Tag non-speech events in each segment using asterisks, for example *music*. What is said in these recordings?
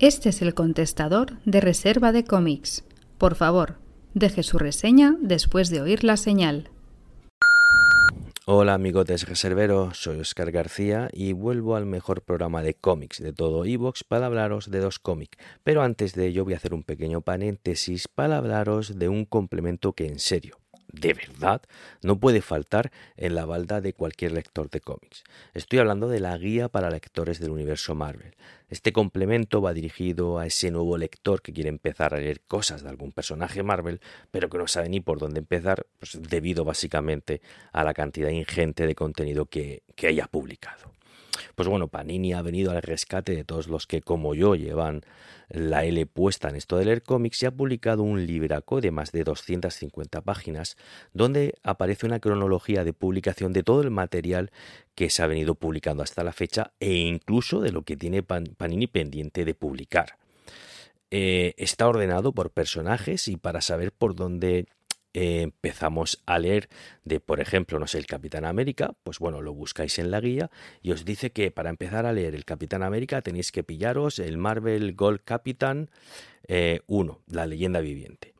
Este es el contestador de reserva de cómics. Por favor, deje su reseña después de oír la señal. Hola amigotes reserveros, soy Oscar García y vuelvo al mejor programa de cómics de todo Evox para hablaros de dos cómics. Pero antes de ello voy a hacer un pequeño paréntesis para hablaros de un complemento que en serio de verdad no puede faltar en la balda de cualquier lector de cómics. Estoy hablando de la guía para lectores del universo Marvel. Este complemento va dirigido a ese nuevo lector que quiere empezar a leer cosas de algún personaje Marvel, pero que no sabe ni por dónde empezar, pues debido básicamente a la cantidad ingente de contenido que, que haya publicado. Pues bueno, Panini ha venido al rescate de todos los que, como yo, llevan la L puesta en esto de leer cómics y ha publicado un libraco de más de 250 páginas donde aparece una cronología de publicación de todo el material que se ha venido publicando hasta la fecha e incluso de lo que tiene Panini pendiente de publicar. Eh, está ordenado por personajes y para saber por dónde empezamos a leer de, por ejemplo, no sé, el Capitán América, pues bueno, lo buscáis en la guía y os dice que para empezar a leer el Capitán América tenéis que pillaros el Marvel Gold Capitán 1, eh, la leyenda viviente.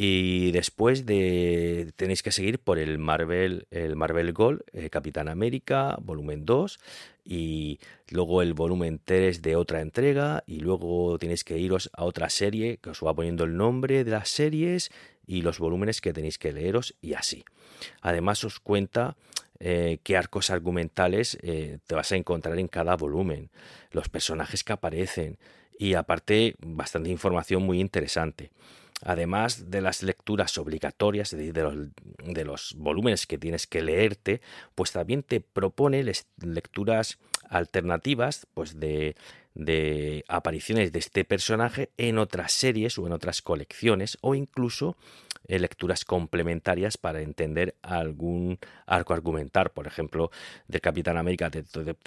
Y después de tenéis que seguir por el Marvel, el Marvel Gold, eh, Capitán América, volumen 2, y luego el volumen 3 de otra entrega, y luego tenéis que iros a otra serie que os va poniendo el nombre de las series y los volúmenes que tenéis que leeros y así. Además os cuenta eh, qué arcos argumentales eh, te vas a encontrar en cada volumen, los personajes que aparecen y aparte bastante información muy interesante además de las lecturas obligatorias, de, los, de, los, volúmenes que tienes que leerte, pues también te propone lecturas alternativas, pues de, de apariciones de este personaje en otras series o en otras colecciones, o incluso eh, lecturas complementarias para entender algún arco argumental. Por ejemplo, del Capitán América te,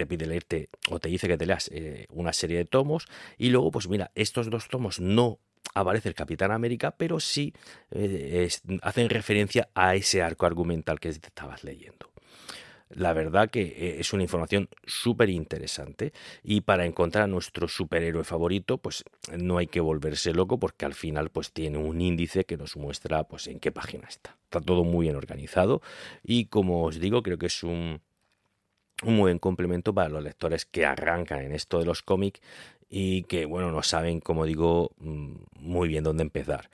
pide leerte o te dice que te leas eh, una serie de tomos, y luego, pues mira, estos dos tomos no aparece el Capitán América, pero sí eh, hacen referencia a ese arco argumental que estabas leyendo. La verdad que eh, es una información súper interesante y para encontrar a nuestro superhéroe favorito pues no hay que volverse loco porque al final pues tiene un índice que nos muestra pues en qué página está. Está todo muy bien organizado y como os digo creo que es un, un buen complemento para los lectores que arrancan en esto de los cómics y que bueno no saben como digo mm, muy bien dónde empezar.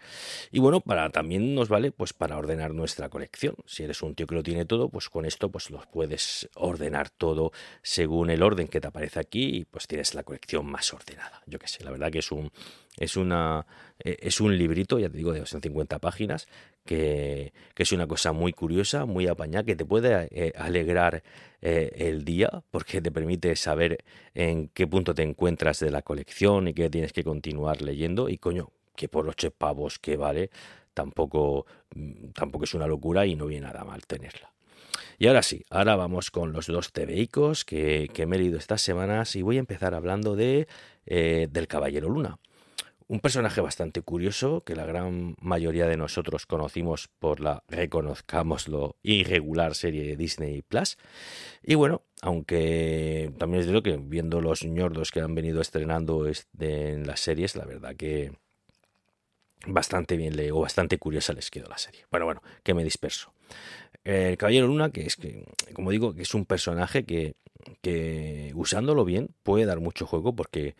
Y bueno para también nos vale pues para ordenar nuestra colección. Si eres un tío que lo tiene todo pues con esto pues los puedes ordenar todo según el orden que te aparece aquí y pues tienes la colección más ordenada. Yo qué sé la verdad que es un es una eh, es un librito ya te digo de 250 páginas que, es una cosa muy curiosa, muy apañada, que te puede eh, alegrar eh, el día porque te permite saber en qué punto te encuentras de la colección y que tienes que continuar leyendo y coño, que por los pavos que vale, tampoco, mm, tampoco es una locura y no viene nada mal tenerla. Y ahora sí, ahora vamos con los dos que, que me he leído estas semanas y voy a empezar hablando de eh, del Caballero Luna un personaje bastante curioso que la gran mayoría de nosotros conocimos por la, reconozcámoslo, irregular serie de Disney Plus. Y bueno, aunque también es de lo que viendo los ñordos que han venido estrenando este, en las series, la verdad que bastante bien o bastante curiosa les quedó la serie. Bueno, bueno, que me disperso. El Caballero Luna, que es que, como digo, que es un personaje que, que usándolo bien puede dar mucho juego porque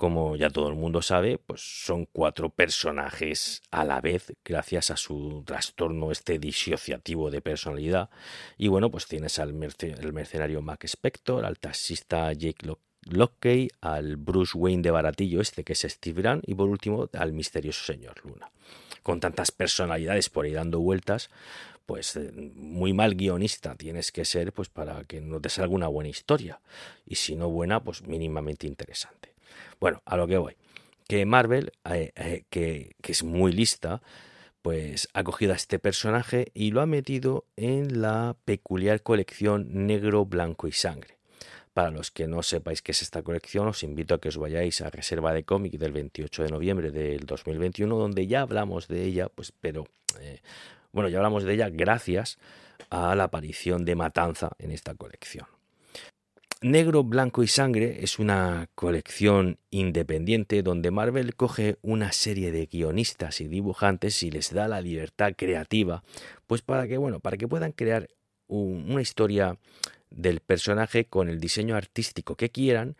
como ya todo el mundo sabe, pues son cuatro personajes a la vez gracias a su trastorno este disociativo de personalidad. Y bueno, pues tienes al mercenario Mac Spector, al taxista Jake Locke, al Bruce Wayne de baratillo este que es Steve Grant y por último al misterioso señor Luna. Con tantas personalidades por ahí dando vueltas, pues eh, muy mal guionista tienes que ser pues para que no te salga una buena historia y si no buena pues mínimamente interesante. Bueno, a lo que voy. Que Marvel, eh, eh, que, es muy lista, pues ha cogido a este personaje y lo ha metido en la peculiar colección Negro, Blanco y Sangre. Para los que no sepáis qué es esta colección, os invito a que os vayáis a Reserva de Cómic del 28 de noviembre del 2021, donde ya hablamos de ella, pues, pero eh, bueno, ya hablamos de ella gracias a la aparición de Matanza en esta colección. Negro, Blanco y Sangre es una colección independiente donde Marvel coge una serie de guionistas y dibujantes y les da la libertad creativa, pues para que, bueno, para que puedan crear una historia del personaje con el diseño artístico que quieran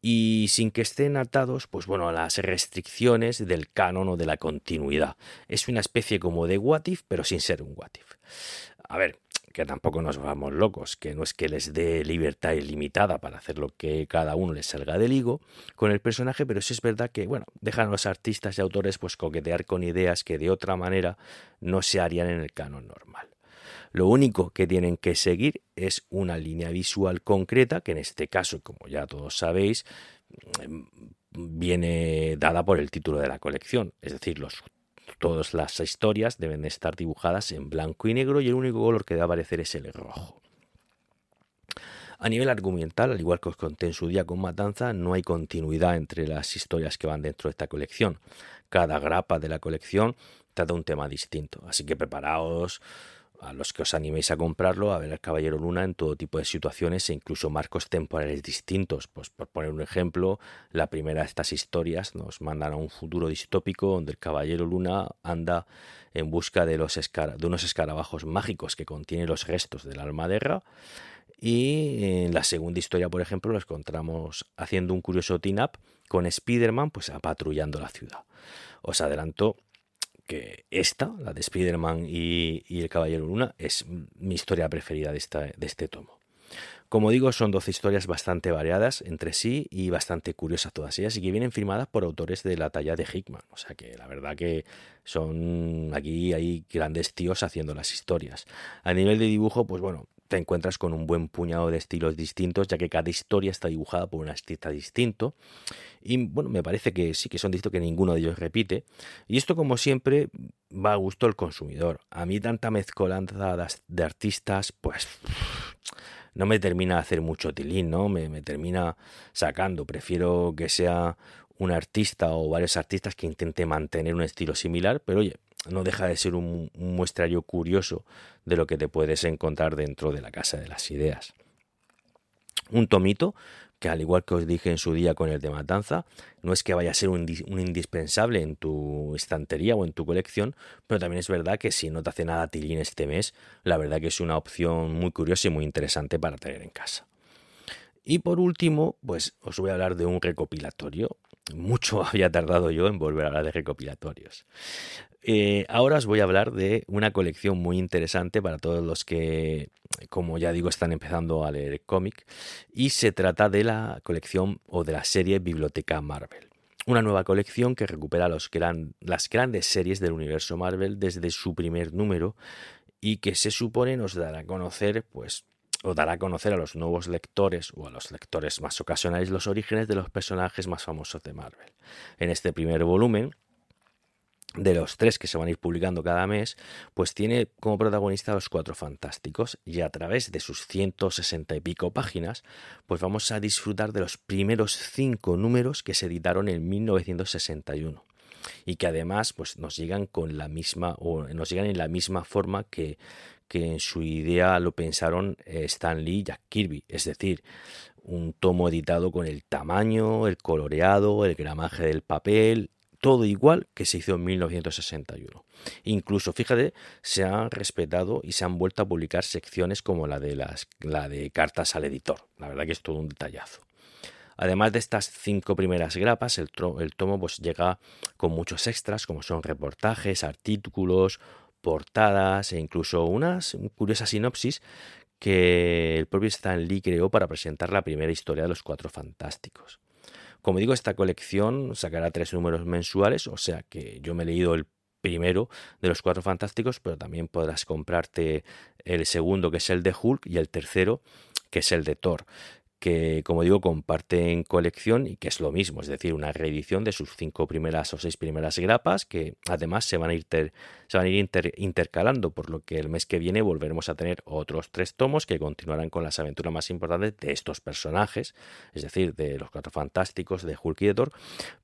y sin que estén atados, pues bueno, a las restricciones del canon o de la continuidad. Es una especie como de What If, pero sin ser un What If. A ver, que tampoco nos vamos locos, que no es que les dé libertad ilimitada para hacer lo que cada uno les salga del higo con el personaje, pero sí es verdad que, bueno, dejan a los artistas y autores pues coquetear con ideas que de otra manera no se harían en el canon normal. Lo único que tienen que seguir es una línea visual concreta, que en este caso, como ya todos sabéis, mm, viene dada por el título de la colección, es decir, los Todas las historias deben estar dibujadas en blanco y negro y el único color que debe aparecer es el rojo. A nivel argumental, al igual que os conté en su día con Matanza, no hay continuidad entre las historias que van dentro de esta colección. Cada grapa de la colección trata un tema distinto, así que preparaos a los que os animéis a comprarlo, a ver al Caballero Luna en todo tipo de situaciones e incluso marcos temporales distintos. Pues por poner un ejemplo, la primera de estas historias nos mandan a un futuro distópico donde el Caballero Luna anda en busca de, los de unos escarabajos mágicos que contienen los restos de la almaderra. Y en la segunda historia, por ejemplo, lo encontramos haciendo un curioso team-up con Spider-Man pues, patrullando la ciudad. Os adelanto que esta, la de Spider-Man y, el Caballero Luna, es mi historia preferida de, esta, de este tomo. Como digo, son 12 historias bastante variadas entre sí y bastante curiosas todas ellas y que vienen firmadas por autores de la talla de Hickman. O sea que la verdad que son aquí hay grandes tíos haciendo las historias. A nivel de dibujo, pues bueno, te encuentras con un buen puñado de estilos distintos, ya que cada historia está dibujada por un artista distinto. Y bueno, me parece que sí que son distintos, que ninguno de ellos repite. Y esto, como siempre, va a gusto al consumidor. A mí tanta mezcolanza de artistas, pues no me termina de hacer mucho tilín, ¿no? Me, termina sacando. Prefiero que sea un artista o varios artistas que intente mantener un estilo similar, pero oye, no deja de ser un, muestrario curioso de lo que te puedes encontrar dentro de la Casa de las Ideas. Un tomito que al igual que os dije en su día con el de Matanza, no es que vaya a ser un, indispensable en tu estantería o en tu colección, pero también es verdad que si no te hace nada tilín este mes, la verdad que es una opción muy curiosa y muy interesante para tener en casa. Y por último, pues os voy a hablar de un recopilatorio. Mucho *laughs* había tardado yo en volver a hablar de recopilatorios. Eh, ahora os voy a hablar de una colección muy interesante para todos los que, como ya digo, están empezando a leer cómic. Y se trata de la colección o de la serie Biblioteca Marvel. Una nueva colección que recupera los las grandes series del universo Marvel desde su primer número y que se supone nos dará a conocer, pues, o dará a conocer a los nuevos lectores o a los lectores más ocasionales los orígenes de los personajes más famosos de Marvel. En este primer volumen, de los tres que se van a ir publicando cada mes, pues tiene como protagonista a los cuatro fantásticos y a través de sus 160 y pico páginas, pues vamos a disfrutar de los primeros cinco números que se editaron en 1961 y que además pues nos llegan con la misma o nos llegan en la misma forma que, que en su idea lo pensaron eh, Stan Lee y Jack Kirby, es decir, un tomo editado con el tamaño, el coloreado, el gramaje del papel, todo igual que se hizo en 1961. Incluso, fíjate, se han respetado y se han vuelto a publicar secciones como la de, las, la de cartas al editor. La verdad que es todo un detallazo. Además de estas cinco primeras grapas, el, tomo pues llega con muchos extras, como son reportajes, artículos, portadas e incluso unas curiosas sinopsis que el propio Stan Lee creó para presentar la primera historia de los Cuatro Fantásticos. Como digo, esta colección sacará tres números mensuales, o sea que yo me he leído el primero de los Cuatro Fantásticos, pero también podrás comprarte el segundo, que es el de Hulk, y el tercero, que es el de Thor que, como digo, comparten colección y que es lo mismo, es decir, una reedición de sus cinco primeras o seis primeras grapas que además se van a ir, se van a ir intercalando, por lo que el mes que viene volveremos a tener otros tres tomos que continuarán con las aventuras más importantes de estos personajes, es decir, de los Cuatro Fantásticos, de Hulk y de Thor,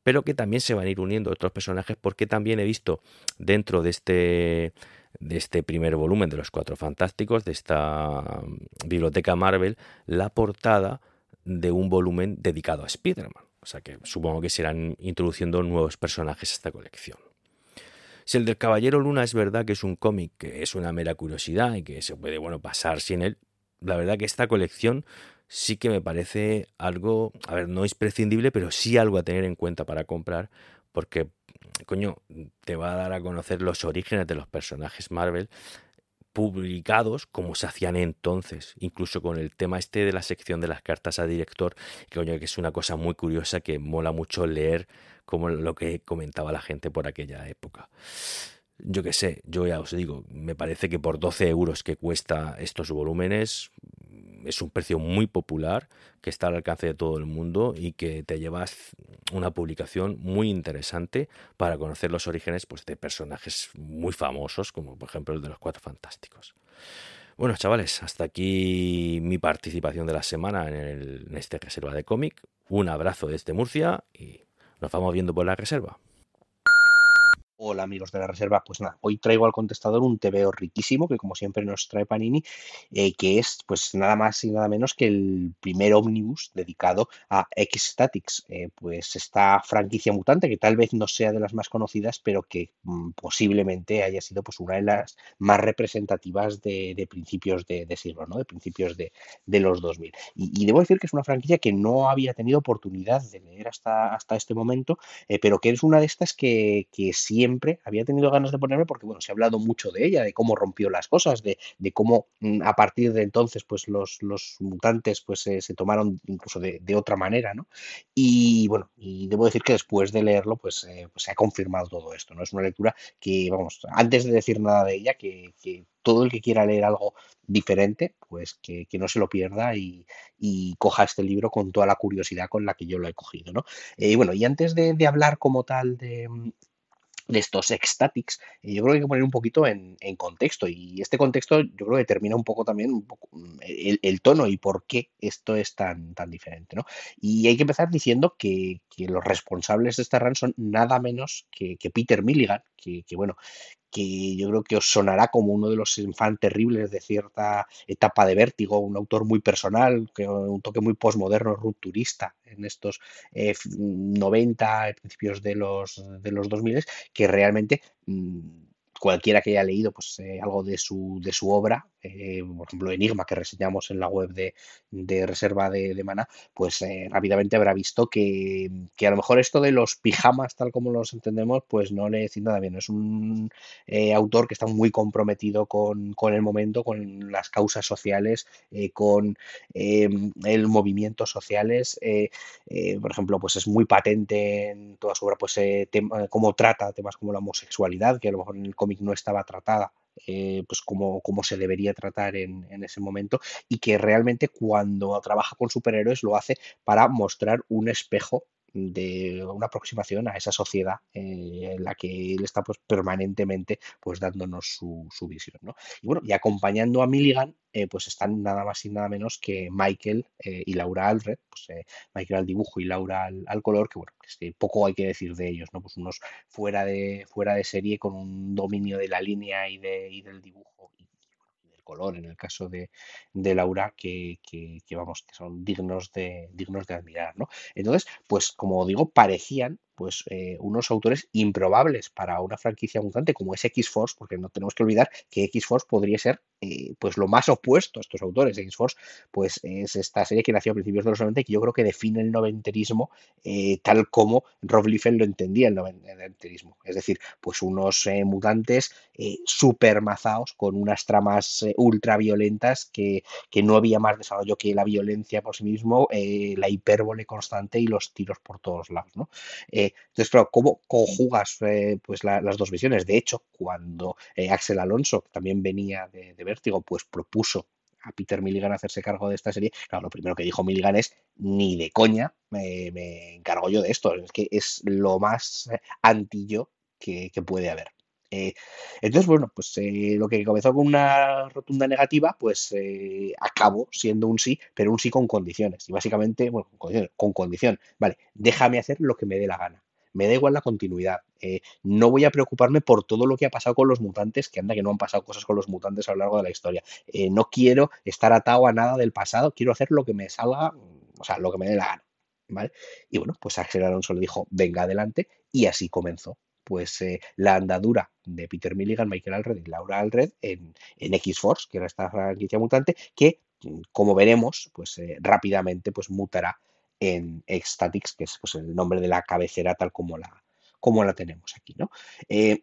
pero que también se van a ir uniendo otros personajes porque también he visto dentro de este de este primer volumen de los Cuatro Fantásticos, de esta mm, biblioteca Marvel, la portada de un volumen dedicado a Spider-Man. O sea que supongo que se irán introduciendo nuevos personajes a esta colección. Si el del Caballero Luna es verdad que es un cómic que es una mera curiosidad y que se puede bueno, pasar sin él, la verdad que esta colección sí que me parece algo, a ver, no es prescindible, pero sí algo a tener en cuenta para comprar, porque coño, te va a dar a conocer los orígenes de los personajes Marvel publicados como se hacían entonces, incluso con el tema este de la sección de las cartas a director, que, coño, que es una cosa muy curiosa que mola mucho leer como lo que comentaba la gente por aquella época. Yo qué sé, yo ya os digo, me parece que por 12 euros que cuesta estos volúmenes, es un precio muy popular que está al alcance de todo el mundo y que te llevas una publicación muy interesante para conocer los orígenes pues, de personajes muy famosos, como por ejemplo el de los Cuatro Fantásticos. Bueno, chavales, hasta aquí mi participación de la semana en, en este reserva de cómic. Un abrazo desde Murcia y nos vamos viendo por la reserva. Hola amigos de la reserva, pues nada, hoy traigo al contestador un TVO riquísimo que como siempre nos trae Panini, eh, que es pues nada más y nada menos que el primer ómnibus dedicado a X-Statics, eh, pues esta franquicia mutante que tal vez no sea de las más conocidas, pero que mm, posiblemente haya sido pues una de las más representativas de, principios de, siglo, ¿no? de principios de, los 2000. Y, debo decir que es una franquicia que no había tenido oportunidad de leer hasta, hasta este momento, eh, pero que es una de estas que, que siempre había tenido ganas de ponerme porque, bueno, se ha hablado mucho de ella, de cómo rompió las cosas, de, cómo mm, a partir de entonces, pues los, los mutantes pues se tomaron incluso de, otra manera, ¿no? Y bueno, y debo decir que después de leerlo, pues, eh, pues, se ha confirmado todo esto, ¿no? Es una lectura que, vamos, antes de decir nada de ella, que, todo el que quiera leer algo diferente, pues que, no se lo pierda y, coja este libro con toda la curiosidad con la que yo lo he cogido, ¿no? Eh, y bueno, y antes de, hablar como tal de, de estos ecstatics, yo creo que hay que poner un poquito en, contexto y este contexto yo creo que determina un poco también un poco mm, el, tono y por qué esto es tan, tan diferente. ¿no? Y hay que empezar diciendo que, los responsables de esta run son nada menos que, Peter Milligan, que, bueno, que yo creo que os sonará como uno de los infantes terribles de cierta etapa de vértigo, un autor muy personal, que un toque muy posmoderno, rupturista en estos 90, eh, principios de los, de los 2000, que realmente mm, cualquiera que haya leído pues, eh, algo de su, de su obra, eh, por ejemplo Enigma que reseñamos en la web de, Reserva de, de, Mana, pues eh, rápidamente habrá visto que, a lo mejor esto de los pijamas, tal como los entendemos, pues no le decís nada bien. Es un autor que está muy comprometido con, el momento, con las causas sociales, con el movimiento sociales. por ejemplo, pues es muy patente en toda su obra, pues cómo trata temas como la homosexualidad, que a lo mejor en el no estaba tratada eh, pues como, como, se debería tratar en, en, ese momento y que realmente cuando trabaja con superhéroes lo hace para mostrar un espejo de una aproximación a esa sociedad eh, en la que él está pues permanentemente pues dándonos su, visión ¿no? y bueno y acompañando a Milligan eh, pues están nada más y nada menos que Michael eh, y Laura Alred pues Michael al dibujo y Laura al, color que bueno que poco hay que decir de ellos no pues unos fuera de fuera de serie con un dominio de la línea y, de, y del dibujo color en el caso de, Laura que, vamos que son dignos de dignos de admirar no entonces pues como digo parecían pues eh, unos autores improbables para una franquicia mutante como es X-Force, porque no tenemos que olvidar que X-Force podría ser eh, pues lo más opuesto a estos autores. X-Force pues es esta serie que nació a principios de los 90 y que yo creo que define el noventerismo eh, tal como Rob Liefeld lo entendía el noventerismo. Es decir, pues unos mutantes super mazados con unas tramas ultra violentas que, que, no había más desarrollo que la violencia por sí mismo, la hipérbole constante y los tiros por todos lados. ¿no? Entonces, claro, ¿cómo conjugas eh, pues las dos visiones? De hecho, cuando eh, Axel Alonso, que también venía de, Vértigo, pues propuso a Peter Milligan hacerse cargo de esta serie, claro, lo primero que dijo Milligan es, ni de coña me, encargo yo de esto, es que es lo más eh, antillo que, puede haber. Entonces, bueno, pues lo que comenzó con una rotunda negativa, pues acabó siendo un sí, pero un sí con condiciones. Y básicamente, bueno, con condición, con condición, vale, déjame hacer lo que me dé la gana me da igual la continuidad. Eh, no voy a preocuparme por todo lo que ha pasado con los mutantes, que anda que no han pasado cosas con los mutantes a lo largo de la historia. Eh, no quiero estar atado a nada del pasado, quiero hacer lo que me salga, o sea, lo que me dé la gana. ¿Vale? Y bueno, pues Axel Alonso le dijo, venga adelante, y así comenzó pues eh, la andadura de Peter Milligan, Michael Alred y Laura Alred en, X-Force, que era esta franquicia mutante, que como veremos, pues rápidamente pues mutará en Ecstatics, que es pues, el nombre de la cabecera tal como la, como la tenemos aquí, ¿no? Eh,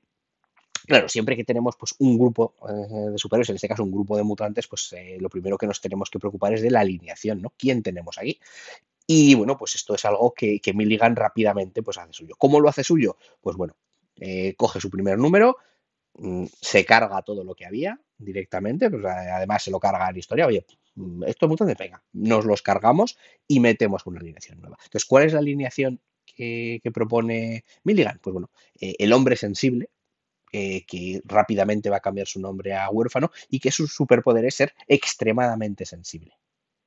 claro, siempre que tenemos pues, un grupo eh, de superhéroes, en este caso un grupo de mutantes, pues eh, lo primero que nos tenemos que preocupar es de la alineación, ¿no? ¿Quién tenemos aquí? Y bueno, pues esto es algo que, que Milligan rápidamente pues, hace suyo. ¿Cómo lo hace suyo? Pues bueno, coge su primer número, mm, se carga todo lo que había directamente, pues además se lo carga en historia, oye, Mm, estos mutantes, venga, nos los cargamos y metemos una alineación nueva. Entonces, ¿cuál es la alineación que, propone Milligan? Pues bueno, eh, el hombre sensible, eh, que rápidamente va a cambiar su nombre a huérfano y que su superpoder es ser extremadamente sensible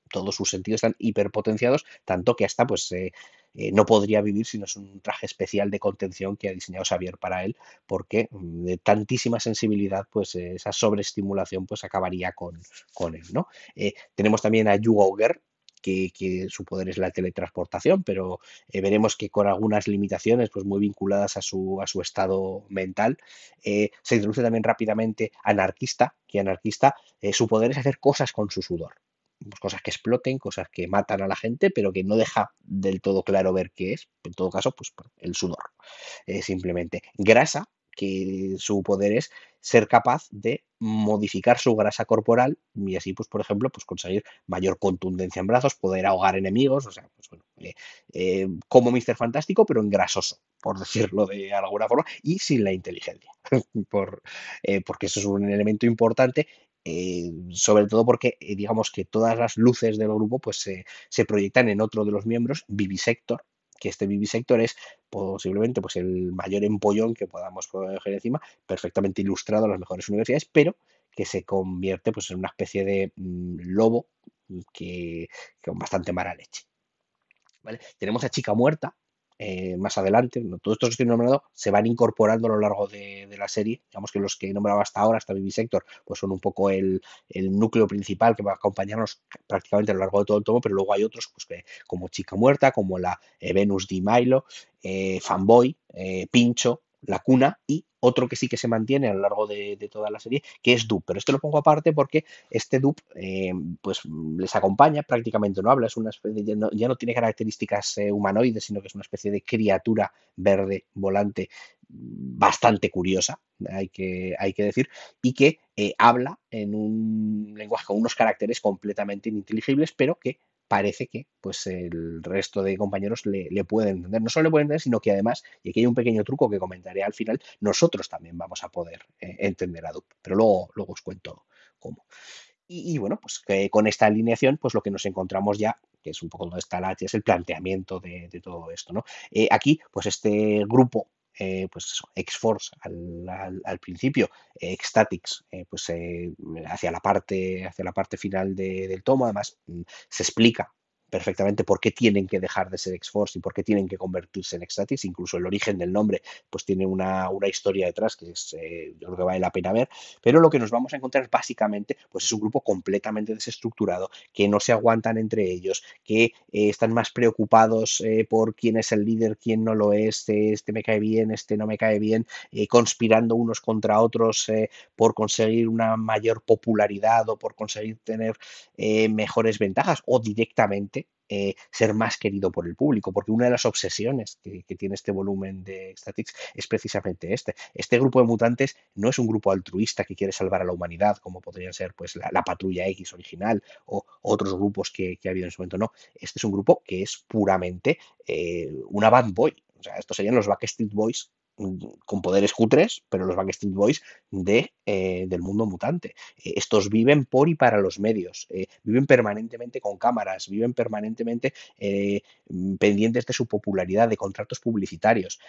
todos sus sentidos están hiperpotenciados, tanto que hasta pues eh, eh, no podría vivir si no es un traje especial de contención que ha diseñado Xavier para él, porque mm, de tantísima sensibilidad, pues esa sobreestimulación pues acabaría con, con él, ¿no? Eh, tenemos también a Yu Auger, que, su poder es la teletransportación, pero veremos que con algunas limitaciones, pues muy vinculadas a su, a su estado mental. se introduce también rápidamente anarquista, que anarquista, su poder es hacer cosas con su sudor. Cosas que exploten, cosas que matan a la gente, pero que no deja del todo claro ver qué es. En todo caso, pues el sudor. Eh, simplemente grasa, que su poder es ser capaz de modificar su grasa corporal y así, pues, por ejemplo, pues conseguir mayor contundencia en brazos, poder ahogar enemigos, o sea, pues bueno, eh, eh, como Mr. Fantástico, pero en grasoso, por decirlo de alguna forma, y sin la inteligencia, *laughs* por, porque eso es un elemento importante eh, sobre todo porque eh, digamos que todas las luces del grupo pues se proyectan en otro de los miembros, Vivisector, que este Vivisector es posiblemente pues el mayor empollón que podamos poner encima, perfectamente ilustrado en las mejores universidades, pero que se convierte pues en una especie de mm, lobo que, con bastante mala leche. ¿Vale? Tenemos a Chica Muerta, eh, más adelante, todos estos que estoy nombrando se van incorporando a lo largo de, la serie. Digamos que los que he nombrado hasta ahora, hasta Vivisector, pues son un poco el, núcleo principal que va a acompañarnos prácticamente a lo largo de todo el tomo, pero luego hay otros pues, que, como Chica Muerta, como la eh, Venus di Milo, eh, Fanboy, Pincho, La Cuna y otro que sí que se mantiene a lo largo de, toda la serie, que es Dup. Pero esto lo pongo aparte porque este Dup eh, pues les acompaña, prácticamente no habla, es una ya, no, tiene características eh, humanoides, sino que es una especie de criatura verde volante bastante curiosa, hay que, hay que decir, y que eh, habla en un lenguaje con unos caracteres completamente ininteligibles, pero que parece que pues el resto de compañeros le, pueden entender. No solo le pueden entender, sino que además, y aquí hay un pequeño truco que comentaré al final, nosotros también vamos a poder eh, entender a Dup, pero luego, luego os cuento cómo. Y, bueno, pues con esta alineación, pues lo que nos encontramos ya, que es un poco donde está la es el planteamiento de, todo esto, ¿no? Eh, aquí, pues este grupo eh, pues X-Force al, principio, X-Statics eh, pues hacia, la parte, hacia la parte final del tomo, además mm, se explica perfectamente por qué tienen que dejar de ser X-Force y por qué tienen que convertirse en X-Statix. Incluso el origen del nombre pues tiene una, historia detrás que es, eh, yo creo que vale la pena ver. Pero lo que nos vamos a encontrar básicamente pues es un grupo completamente desestructurado, que no se aguantan entre ellos, que eh, están más preocupados eh, por quién es el líder, quién no lo es, este me cae bien, este no me cae bien, conspirando unos contra otros por conseguir una mayor popularidad o por conseguir tener mejores ventajas o directamente eh, ser más querido por el público, porque una de las obsesiones que, tiene este volumen de Statics es precisamente este. Este grupo de mutantes no es un grupo altruista que quiere salvar a la humanidad, como podrían ser pues, la, Patrulla X original o otros grupos que, ha habido en su momento, no. Este es un grupo que es puramente eh, una band boy. O sea, estos serían los Backstreet Boys con poderes cutres, pero los Backstreet Boys de, eh, del mundo mutante. Eh, estos viven por y para los medios, eh, viven permanentemente con cámaras, viven permanentemente mm, pendientes de su popularidad, de contratos publicitarios.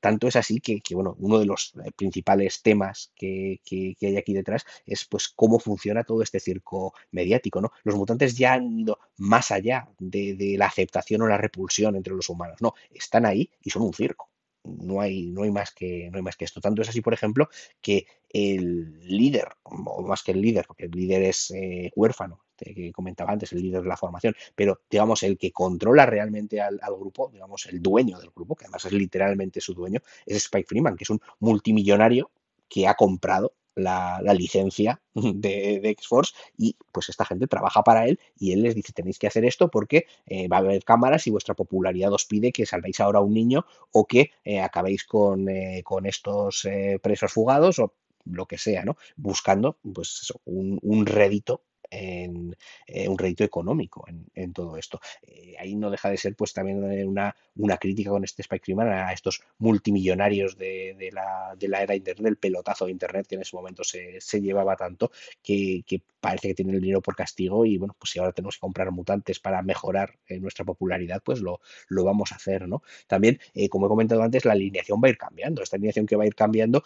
tanto es así que, bueno, uno de los principales temas que, hay aquí detrás es pues cómo funciona todo este circo mediático. ¿no? Los mutantes ya han ido más allá de la aceptación o la repulsión entre los humanos. No, están ahí y son un circo no hay, no hay, más que, no hay más que esto. Tanto es así, por ejemplo, que el líder, o más que el líder, porque el líder es eh, huérfano, este, que comentaba antes, el líder de la formación, pero digamos, el que controla realmente al, al, grupo, digamos, el dueño del grupo, que además es literalmente su dueño, es Spike Freeman, que es un multimillonario que ha comprado la, licencia de, de X-Force y pues esta gente trabaja para él y él les dice tenéis que hacer esto porque eh, va a haber cámaras y vuestra popularidad os pide que salvéis ahora a un niño o que eh, acabéis con, eh, con estos presos fugados o lo que sea, ¿no? Buscando pues un, un rédito en eh, un rédito económico en, todo esto. Eh, ahí no deja de ser pues también una, una crítica con este Spike Freeman a estos multimillonarios de, la, de la era Internet, el pelotazo de Internet que en ese momento se, llevaba tanto que, parece que tiene el dinero por castigo y bueno, pues si ahora tenemos que comprar mutantes para mejorar eh, nuestra popularidad, pues lo, lo vamos a hacer, ¿no? También, como he comentado antes, la alineación va a ir cambiando. Esta alineación que va a ir cambiando,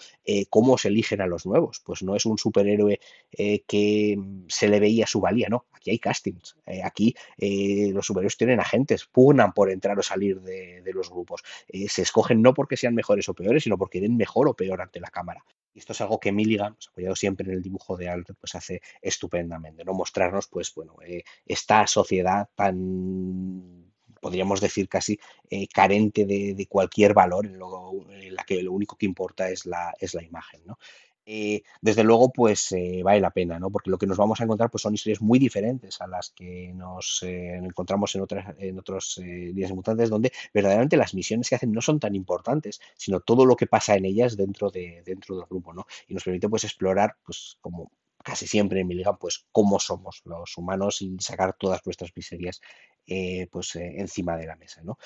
¿cómo se eligen a los nuevos? Pues no es un superhéroe que se le veía su valía, no, aquí hay castings, eh, aquí eh, los superhéroes tienen agentes, pugnan por entrar o salir de, los grupos, eh, se escogen no porque sean mejores o peores, sino porque den mejor o peor ante la cámara. Y esto es algo que Milligan, pues, apoyado siempre en el dibujo de Alfred, pues hace estupendamente, ¿no? Mostrarnos, pues, bueno, esta sociedad tan podríamos decir casi carente de, cualquier valor en, la que lo único que importa es la, es la imagen. ¿no? Eh, desde luego, pues eh, vale la pena, ¿no? Porque lo que nos vamos a encontrar pues, son historias muy diferentes a las que nos eh, encontramos en, otras, en otros días mutantes, donde verdaderamente las misiones que hacen no son tan importantes, sino todo lo que pasa en ellas dentro, de, dentro del grupo, ¿no? Y nos permite pues explorar, pues como casi siempre en Milligan, pues cómo somos los humanos y sacar todas nuestras miserias pues encima de la mesa, ¿no?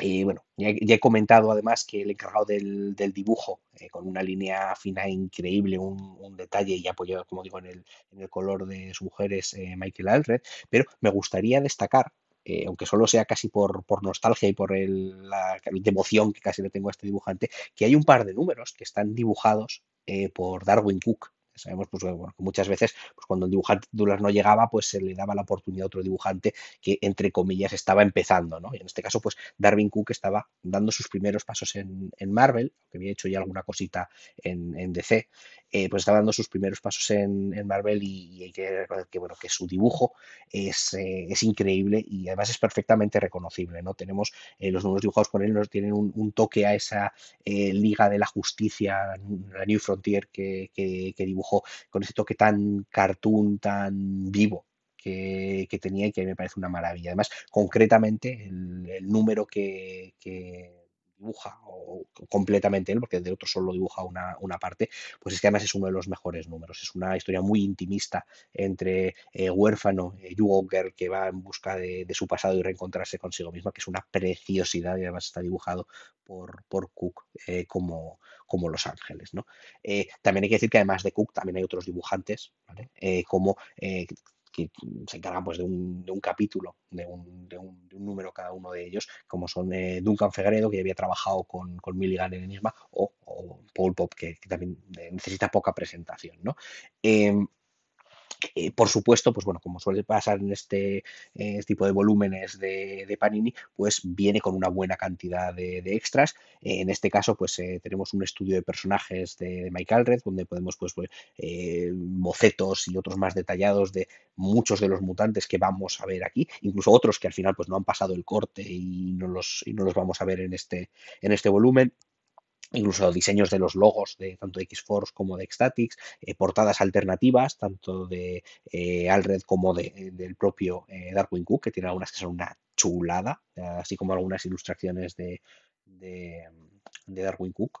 Y bueno, ya, he comentado además que el encargado del, dibujo, eh, con una línea fina increíble, un, detalle y apoyado, como digo, en el, en el color de sus mujeres, eh, Michael Alred, pero me gustaría destacar, eh, aunque solo sea casi por, por nostalgia y por el, la, emoción que casi le tengo a este dibujante, que hay un par de números que están dibujados por Darwin Cook, Sabemos pues, que muchas veces pues, cuando el dibujante titular no llegaba, pues se le daba la oportunidad a otro dibujante que, entre comillas, estaba empezando. ¿no? Y en este caso, pues Darwin Cook estaba dando sus primeros pasos en, Marvel, que había hecho ya alguna cosita en, DC, eh, pues estaba dando sus primeros pasos en, Marvel y, hay que recordar que, bueno, que su dibujo es, eh, es, increíble y además es perfectamente reconocible. ¿no? Tenemos eh, los números dibujados por él, nos tienen un, toque a esa Liga de la Justicia, la New Frontier que, que, que dibujó con ese toque tan cartoon, tan vivo que, tenía y que me parece una maravilla. Además, concretamente, el, número que, dibuja o completamente él, porque de otro solo dibuja una, parte, pues es que además es uno de los mejores números. Es una historia muy intimista entre eh, huérfano, eh, Girl, que va en busca de, su pasado y reencontrarse consigo misma, que es una preciosidad y además está dibujado por, por Cook eh, como, como Los Ángeles. ¿no? Eh, también hay que decir que además de Cook también hay otros dibujantes, como que se encargan pues, de, un, de un capítulo, de, un, número cada uno de ellos, como son eh, Duncan Fegredo, que ya había trabajado con, con Milligan en Enigma, o, o Paul Pop, que, también eh, necesita poca presentación. ¿no? Em, Eh, por supuesto, pues bueno, como suele pasar en este, este tipo de volúmenes de, Panini, pues viene con una buena cantidad de, extras. Eh, en este caso, pues eh, tenemos un estudio de personajes de, Mike Alred, donde podemos, pues, pues bocetos y otros más detallados de muchos de los mutantes que vamos a ver aquí, incluso otros que al final pues no han pasado el corte y no los, y no los vamos a ver en este, en este volumen incluso diseños de los logos de tanto X-Force como de Xtatics, eh, portadas alternativas, tanto de eh, Alred como de, del propio eh, Darwin Cook, que tiene algunas que son una chulada, así como algunas ilustraciones de, de, Darwin Cook,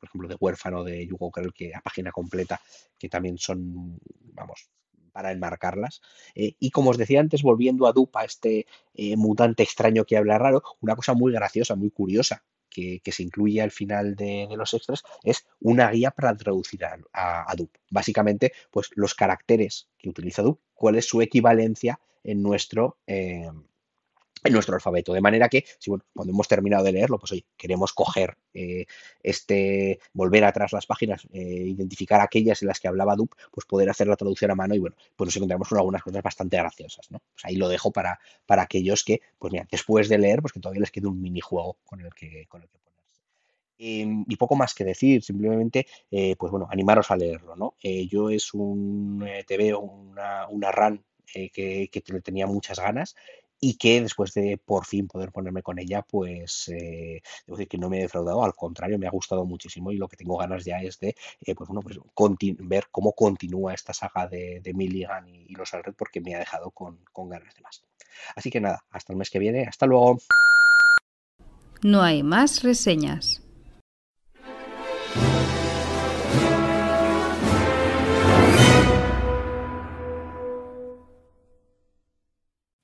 por ejemplo, de Huérfano de Yugo creo que a página completa, que también son, vamos, para enmarcarlas. y como os decía antes, volviendo a Dupa, este mutante extraño que habla raro, una cosa muy graciosa, muy curiosa, que, se incluye al final de, los extras es una guía para traducir a, a, Básicamente, pues los caracteres que utiliza Adobe, cuál es su equivalencia en nuestro, eh, en nuestro alfabeto. De manera que, si bueno, cuando hemos terminado de leerlo, pues hoy queremos coger eh, este, volver atrás las páginas, eh, identificar aquellas en las que hablaba Dup, pues poder hacer la traducción a mano y bueno, pues nos encontramos con algunas cosas bastante graciosas, ¿no? Pues ahí lo dejo para, para aquellos que, pues mira, después de leer, pues que todavía les quede un minijuego con el que, con el que ponerse. Em, y poco más que decir, simplemente, eh, pues bueno, animaros a leerlo, ¿no? yo es un, te veo una, una run que, que, tenía muchas ganas y que después de por fin poder ponerme con ella, pues eh, debo decir que no me he defraudado, al contrario, me ha gustado muchísimo y lo que tengo ganas ya es de eh, pues, pues, ver cómo continúa esta saga de, Milligan y, los Alred porque me ha dejado con, con ganas de más. Así que nada, hasta el mes que viene, hasta luego. No hay más reseñas.